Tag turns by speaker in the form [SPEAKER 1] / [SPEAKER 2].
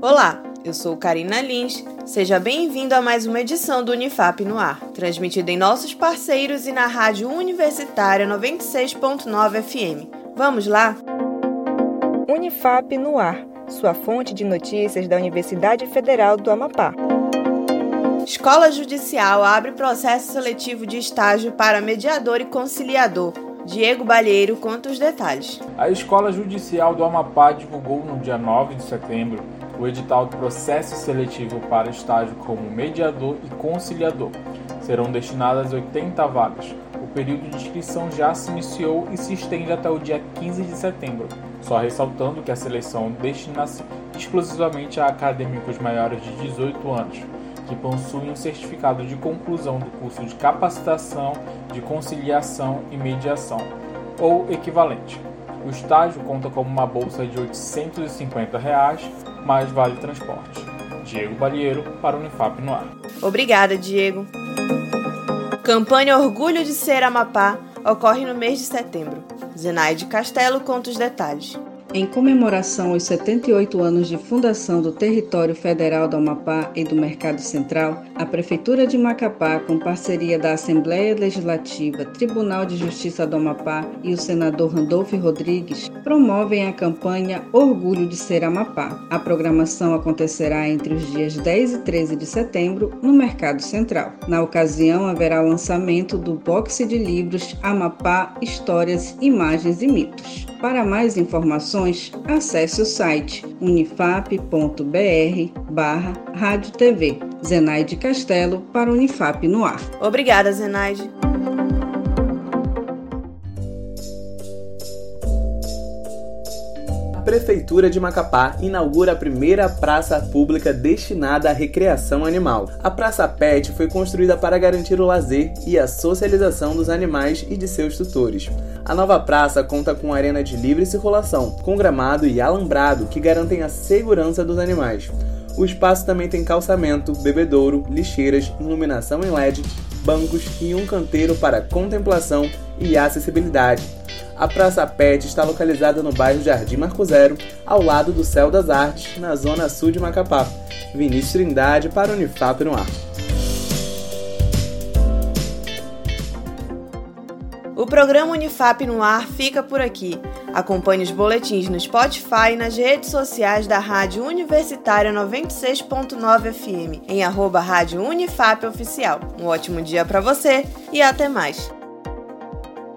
[SPEAKER 1] Olá, eu sou Karina Lins. Seja bem-vindo a mais uma edição do Unifap no Ar, transmitida em nossos parceiros e na Rádio Universitária 96.9 FM. Vamos lá?
[SPEAKER 2] Unifap no Ar, sua fonte de notícias da Universidade Federal do Amapá.
[SPEAKER 1] Escola Judicial abre processo seletivo de estágio para mediador e conciliador. Diego Balheiro conta os detalhes.
[SPEAKER 3] A Escola Judicial do Amapá divulgou no dia 9 de setembro o edital do processo seletivo para estágio como mediador e conciliador. Serão destinadas 80 vagas. O período de inscrição já se iniciou e se estende até o dia 15 de setembro, só ressaltando que a seleção destina-se exclusivamente a acadêmicos maiores de 18 anos, que possuem um certificado de conclusão do curso de capacitação de conciliação e mediação, ou equivalente. O estágio conta com uma bolsa de 850 reais, mais vale transporte. Diego Balheiro para o Unifap no ar.
[SPEAKER 1] Obrigada, Diego. Campanha Orgulho de Ser Amapá ocorre no mês de setembro. Zenaide Castelo conta os detalhes.
[SPEAKER 4] Em comemoração aos 78 anos de fundação do Território Federal do Amapá e do Mercado Central, a Prefeitura de Macapá, com parceria da Assembleia Legislativa, Tribunal de Justiça do Amapá e o senador Randolfo Rodrigues, promovem a campanha Orgulho de Ser Amapá. A programação acontecerá entre os dias 10 e 13 de setembro no Mercado Central. Na ocasião, haverá lançamento do boxe de livros Amapá, Histórias, Imagens e Mitos. Para mais informações, acesse o site unifap.br barra Rádio TV. Zenaide Castelo para Unifap no ar.
[SPEAKER 1] Obrigada, Zenaide.
[SPEAKER 5] Prefeitura de Macapá inaugura a primeira praça pública destinada à recreação animal. A Praça Pet foi construída para garantir o lazer e a socialização dos animais e de seus tutores. A nova praça conta com arena de livre circulação, com gramado e alambrado que garantem a segurança dos animais. O espaço também tem calçamento, bebedouro, lixeiras, iluminação em LED, bancos e um canteiro para contemplação e acessibilidade. A Praça Pet está localizada no bairro Jardim Marco Zero, ao lado do Céu das Artes, na zona sul de Macapá. Vinícius Trindade para Unifap no ar.
[SPEAKER 1] O programa Unifap no ar fica por aqui. Acompanhe os boletins no Spotify e nas redes sociais da Rádio Universitária 96.9 FM, em arroba Rádio Unifap Oficial. Um ótimo dia para você e até mais!